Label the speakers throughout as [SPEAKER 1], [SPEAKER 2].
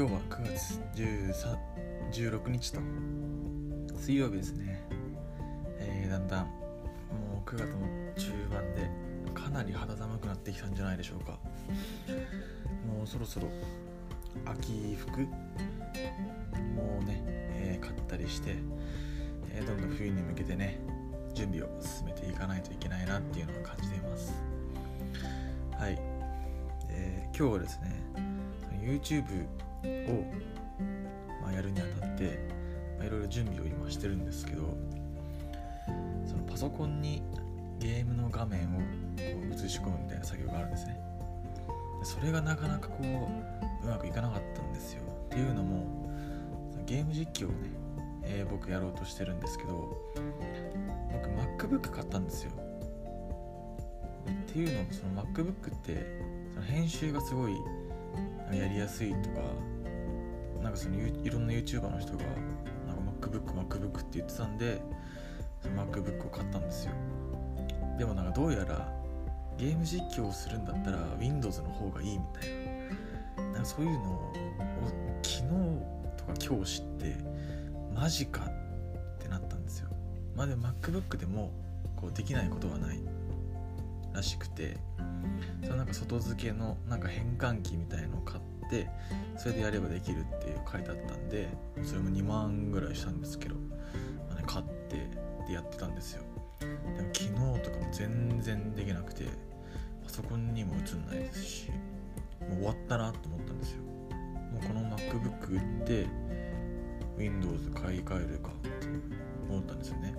[SPEAKER 1] 今日は9月13 16日と。水曜日ですね、えー、だんだん。もう9月の中盤でかなり肌寒くなってきたんじゃないでしょうか。もうそろそろ秋服もうね、えー、買ったりして、えー、どんどん冬に向けてね準備を進めていかないといけないなっていうのを感じています。はい、えー、今日はですね YouTube を、まあ、やるにあたって、まあ、いろいろ準備を今してるんですけどそのパソコンにゲームの画面を映し込むみたいな作業があるんですね。それがなかなかこううまくいかなかったんですよ。っていうのもゲーム実況をね、えー、僕やろうとしてるんですけど僕 MacBook 買ったんですよ。っていうのもその MacBook ってその編集がすごいやりやすいとかなんかそのいろんな YouTuber の人がなんか MacBook、MacBook って言ってたんでその MacBook を買ったんですよ。でもなんかどうやらゲーム実況をするんだったら Windows の方がいいみたいな。なんかそういうのを昨日とか今日知ってマジかってなったんですよ。まあでも MacBook でもこうできないことはない。らしくてそのなんか外付けのなんか変換器みたいのを買ってそれでやればできるっていう書いてあったんでそれも2万ぐらいしたんですけど、まあね、買ってでやってたんですよ。でも昨日とかも全然できなくてパソコンにも映んないですしもう終わったなと思ったんですよ。もうこの MacBook 売って Windows 買い替えるかって思ったんですよね。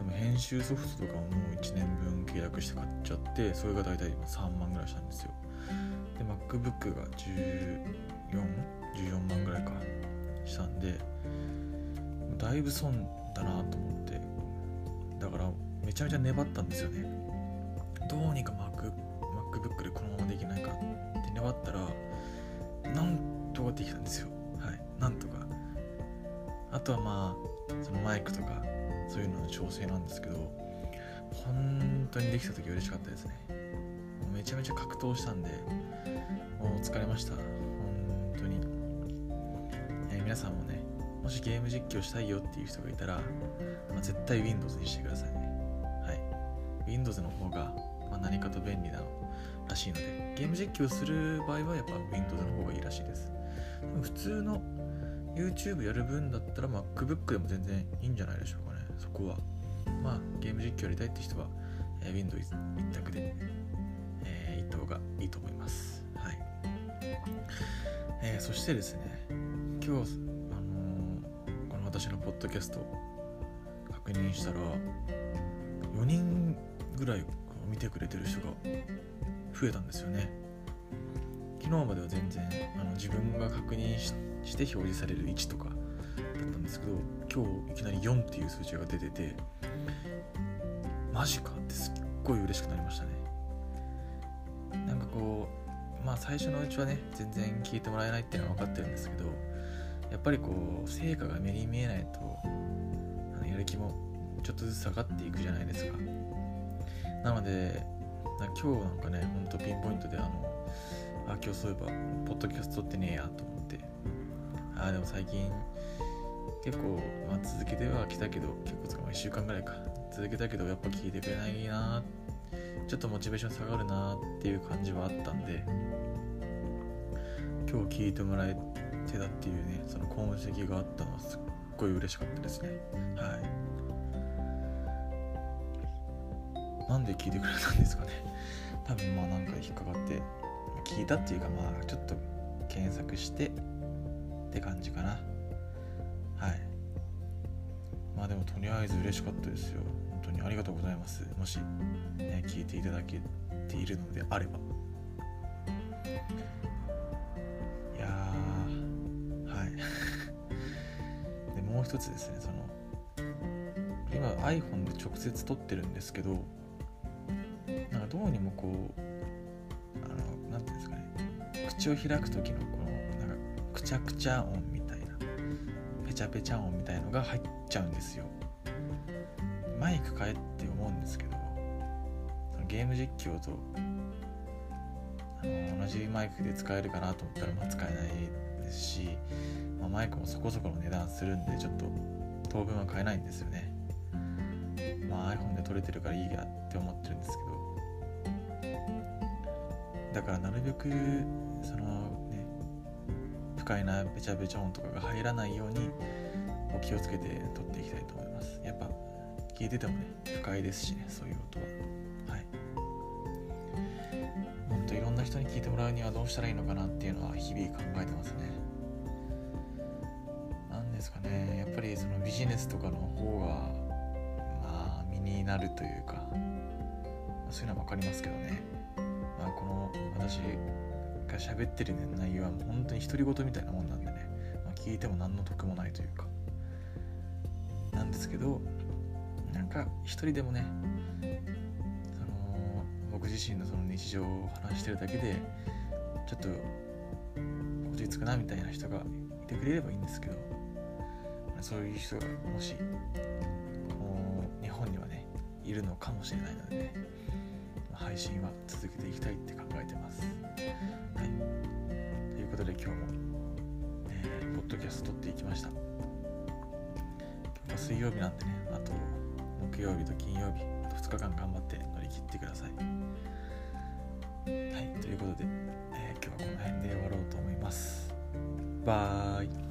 [SPEAKER 1] でも編集ソフトとかもう1年分契約して買っちゃってそれが大体今3万ぐらいしたんですよ。で MacBook が1414万ぐらいかしたんでだいぶ損だなと思ってだからめちゃめちゃ粘ったんですよね。どうにか Mac MacBook でこのままできないかって粘ったらなんとかできたんですよ。はいなんとか。あとはまあそのマイクとかそういうのの調整なんですけど本当にできた時嬉しかったですね。もうめちゃめちゃ格闘したんでもう疲れました。本当に、えー、皆さんもねもしゲーム実況したいよっていう人がいたら、まあ、絶対 Windows にしてくださいね。はい。Windows の方が、まあ、何かと便利なのらしいのでゲーム実況する場合はやっぱ Windows の方がいいらしいです。普通の YouTube やる分だったら MacBook でも全然いいんじゃないでしょうかね。そこは。まあゲーム実況やりたいって人は、えー、Windows 一択で、えー、行った方がいいと思います。はい、えー、そしてですね今日、あのー、この私のポッドキャスト確認したら4人ぐらい見てくれてる人が増えたんですよね。昨日までは全然あの自分が確認して表示される位置とかだったんですけど今日いきなり4っていう数字が出ててマジかってすっごい嬉しくなりましたね。なんかこうまあ最初のうちはね全然聞いてもらえないっていうのは分かってるんですけどやっぱりこう成果が目に見えないとあのやる気もちょっとずつ下がっていくじゃないですか。なので今日なんかねほんとピンポイントであのあ今日そういえばポッドキャスト撮ってねえやと思ってあでも最近結構、まあ、続けてはきたけど結構つか1週間ぐらいか。続けたけどやっぱ聞いてくれないなちょっとモチベーション下がるなっていう感じはあったんで今日聞いてもらえてたっていうねその痕跡があったのはすっごい嬉しかったですね。はい。なんで聞いてくれたんですかね。多分まあなんか引っかかって聞いたっていうかまあちょっと検索してって感じかな。はい。まあでもとりあえず嬉しかったですよ。本当にありがとうございます。もし、ね、聞いていただけているのであれば。いやはい。でもう一つですねその今 iPhone で直接撮ってるんですけどなんかどうにもこうあの何ていうんですかね口を開く時のこのくちゃくちゃ音みたいなペチャペチャ音みたいのが入っちゃうんですよ。マイク変えって思うんですけどゲーム実況とあの同じマイクで使えるかなと思ったらまあ使えないですし、まあ、マイクもそこそこの値段するんでちょっと当分は買えないんですよね。まあ iPhone で撮れてるからいいやって思ってるんですけど。だからなるべくその快なべちゃべちゃ音とかが入らないようにお気をつけて撮っていきたいと思います。やっぱ聞いててもね不快ですしねそういう音は。はい。もっといろんな人に聞いてもらうにはどうしたらいいのかなっていうのは日々考えてますね。なんですかね。やっぱりそのビジネスとかの方がまあ身になるというかそういうのは分かりますけどね、まあ、この私が喋ってる内容はもう本当に独り言みたいなもんなんでね、まあ、聞いても何の得もないというかなんですけどなんか一人でもねその僕自身のその日常を話してるだけでちょっと落ち着くなみたいな人がいてくれればいいんですけどそういう人がもしこの日本にはねいるのかもしれないのでね配信は続けていきたいって考えてます。今日も、え、ポッドキャスト撮っていきました。今日は水曜日なんでね、あと木曜日と金曜日、あと2日間頑張って乗り切ってください。はい、ということで、えー、今日はこの辺で終わろうと思います。バイ